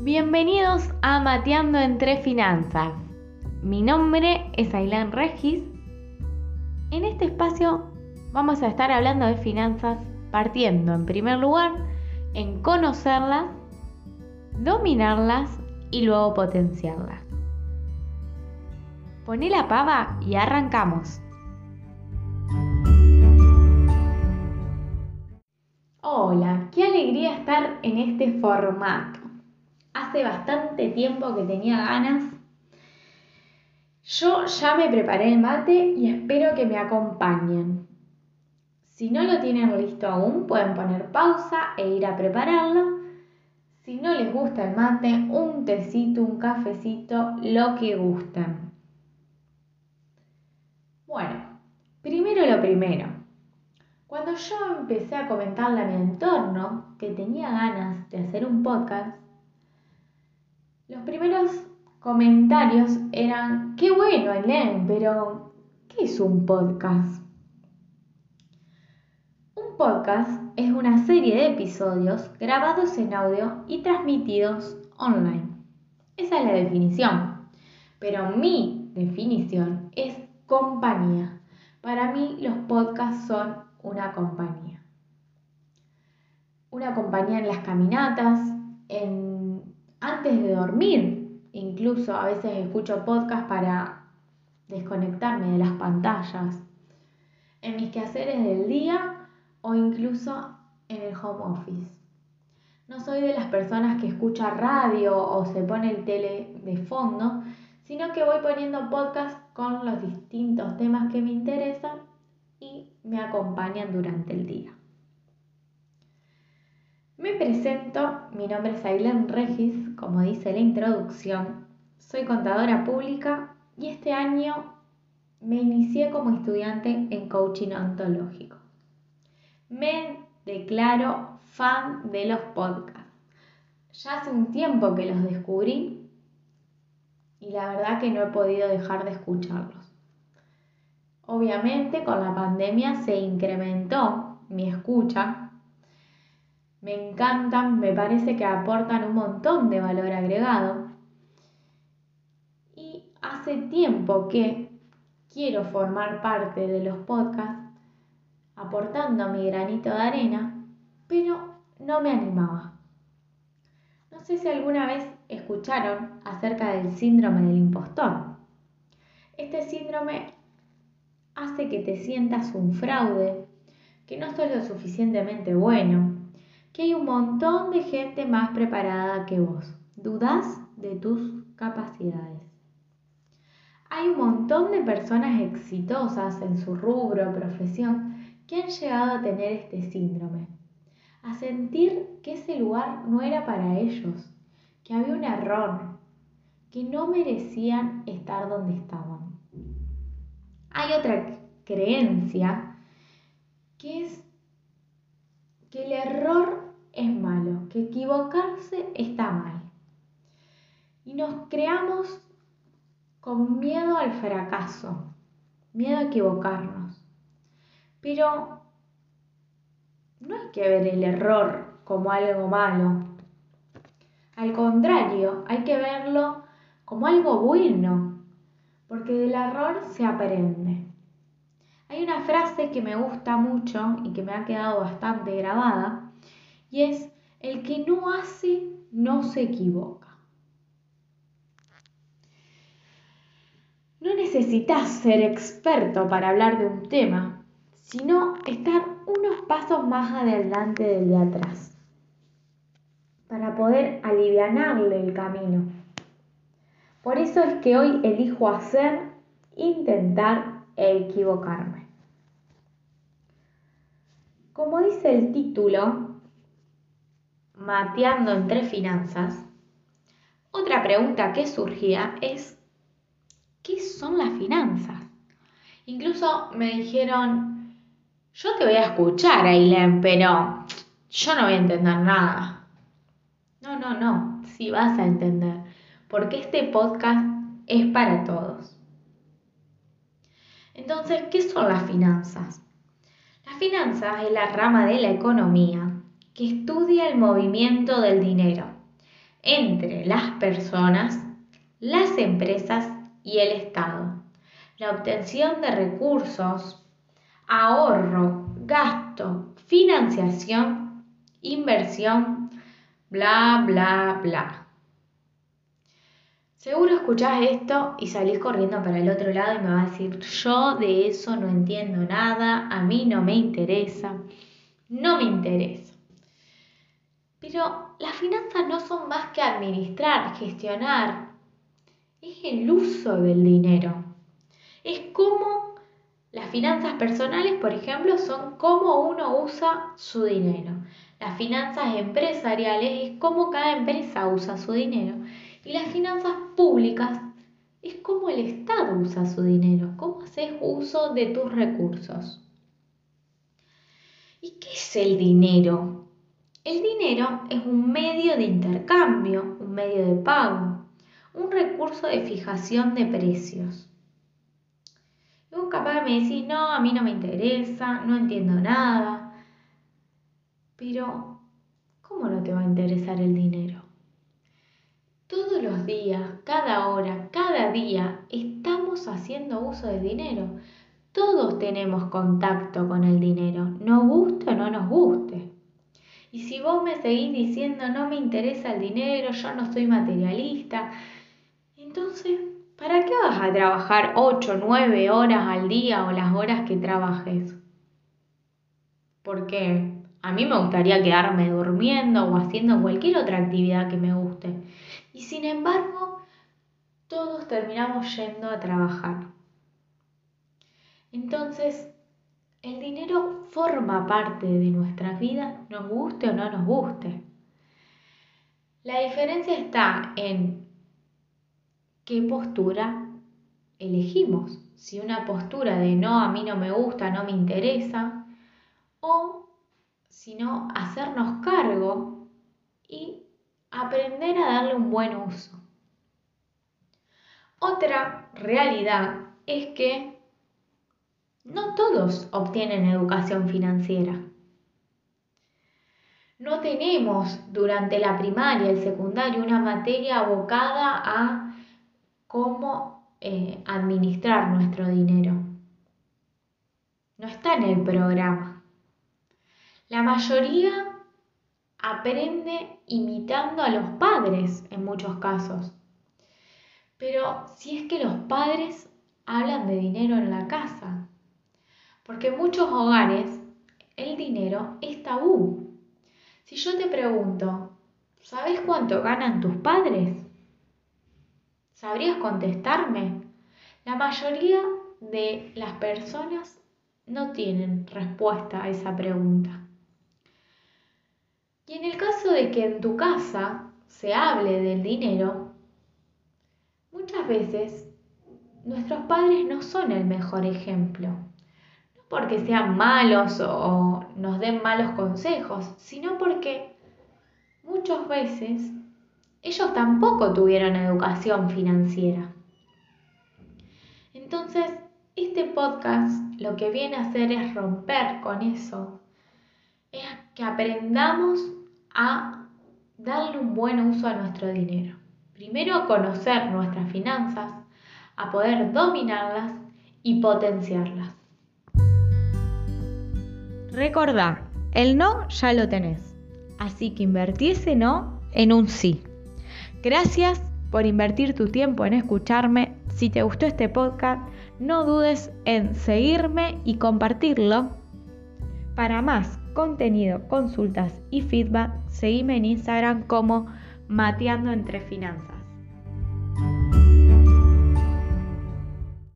Bienvenidos a Mateando entre Finanzas. Mi nombre es Ailán Regis. En este espacio vamos a estar hablando de finanzas partiendo en primer lugar en conocerlas, dominarlas y luego potenciarlas. Poné la pava y arrancamos. Hola, qué alegría estar en este formato. Hace bastante tiempo que tenía ganas. Yo ya me preparé el mate y espero que me acompañen. Si no lo tienen listo aún, pueden poner pausa e ir a prepararlo. Si no les gusta el mate, un tecito, un cafecito, lo que gusten. Bueno, primero lo primero. Cuando yo empecé a comentarle a mi entorno que tenía ganas de hacer un podcast, los primeros comentarios eran, qué bueno, Elen, pero ¿qué es un podcast? Un podcast es una serie de episodios grabados en audio y transmitidos online. Esa es la definición. Pero mi definición es compañía. Para mí los podcasts son una compañía. Una compañía en las caminatas, en, antes de dormir. Incluso a veces escucho podcast para desconectarme de las pantallas. En mis quehaceres del día o incluso en el home office. No soy de las personas que escucha radio o se pone el tele de fondo, sino que voy poniendo podcast con los distintos temas que me interesan y me acompañan durante el día. Me presento, mi nombre es Ailén Regis, como dice la introducción, soy contadora pública y este año me inicié como estudiante en coaching ontológico. Me declaro fan de los podcasts. Ya hace un tiempo que los descubrí y la verdad que no he podido dejar de escucharlos. Obviamente con la pandemia se incrementó mi escucha. Me encantan, me parece que aportan un montón de valor agregado. Y hace tiempo que quiero formar parte de los podcasts aportando mi granito de arena, pero no me animaba. No sé si alguna vez escucharon acerca del síndrome del impostor. Este síndrome hace que te sientas un fraude, que no sos lo suficientemente bueno, que hay un montón de gente más preparada que vos. Dudas de tus capacidades. Hay un montón de personas exitosas en su rubro, profesión, que han llegado a tener este síndrome, a sentir que ese lugar no era para ellos, que había un error, que no merecían estar donde estaban. Hay otra creencia que es que el error es malo, que equivocarse está mal. Y nos creamos con miedo al fracaso, miedo a equivocarnos. Pero no hay que ver el error como algo malo. Al contrario, hay que verlo como algo bueno, porque del error se aprende. Hay una frase que me gusta mucho y que me ha quedado bastante grabada y es, el que no hace no se equivoca. No necesitas ser experto para hablar de un tema, sino estar unos pasos más adelante del de atrás, para poder alivianarle el camino. Por eso es que hoy elijo hacer, intentar equivocarme. Como dice el título, Mateando entre finanzas, otra pregunta que surgía es, ¿qué son las finanzas? Incluso me dijeron, yo te voy a escuchar, Ailén, pero yo no voy a entender nada. No, no, no, sí vas a entender, porque este podcast es para todos. Entonces, ¿qué son las finanzas? Las finanzas es la rama de la economía que estudia el movimiento del dinero, entre las personas, las empresas y el Estado. La obtención de recursos, ahorro, gasto, financiación, inversión, bla, bla, bla. Seguro escuchás esto y salís corriendo para el otro lado y me vas a decir, yo de eso no entiendo nada, a mí no me interesa, no me interesa. Pero las finanzas no son más que administrar, gestionar. Es el uso del dinero. Es como las finanzas personales, por ejemplo, son cómo uno usa su dinero. Las finanzas empresariales es cómo cada empresa usa su dinero. Y las finanzas públicas es cómo el Estado usa su dinero, cómo haces uso de tus recursos. ¿Y qué es el dinero? El dinero es un medio de intercambio, un medio de pago, un recurso de fijación de precios. Y vos capaz me decís, no, a mí no me interesa, no entiendo nada. Pero, ¿cómo no te va a interesar el dinero? Todos los días, cada hora, cada día, estamos haciendo uso del dinero. Todos tenemos contacto con el dinero, nos guste o no nos guste. Y si vos me seguís diciendo no me interesa el dinero, yo no soy materialista, entonces, ¿para qué vas a trabajar 8, 9 horas al día o las horas que trabajes? Porque a mí me gustaría quedarme durmiendo o haciendo cualquier otra actividad que me guste. Y sin embargo, todos terminamos yendo a trabajar. Entonces, el dinero forma parte de nuestra vida, nos guste o no nos guste. La diferencia está en qué postura elegimos. Si una postura de no, a mí no me gusta, no me interesa, o si no, hacernos cargo y aprender a darle un buen uso. Otra realidad es que no todos obtienen educación financiera. No tenemos durante la primaria, el secundario, una materia abocada a cómo eh, administrar nuestro dinero. No está en el programa. La mayoría aprende imitando a los padres en muchos casos. Pero si es que los padres hablan de dinero en la casa, porque en muchos hogares el dinero es tabú. Si yo te pregunto, ¿sabes cuánto ganan tus padres? ¿Sabrías contestarme? La mayoría de las personas no tienen respuesta a esa pregunta. Y en el caso de que en tu casa se hable del dinero, muchas veces nuestros padres no son el mejor ejemplo porque sean malos o nos den malos consejos, sino porque muchas veces ellos tampoco tuvieron educación financiera. Entonces, este podcast lo que viene a hacer es romper con eso, es que aprendamos a darle un buen uso a nuestro dinero. Primero a conocer nuestras finanzas, a poder dominarlas y potenciarlas. Recordá, el no ya lo tenés, así que invertí ese no en un sí. Gracias por invertir tu tiempo en escucharme. Si te gustó este podcast, no dudes en seguirme y compartirlo. Para más contenido, consultas y feedback, seguime en Instagram como Mateando entre Finanzas.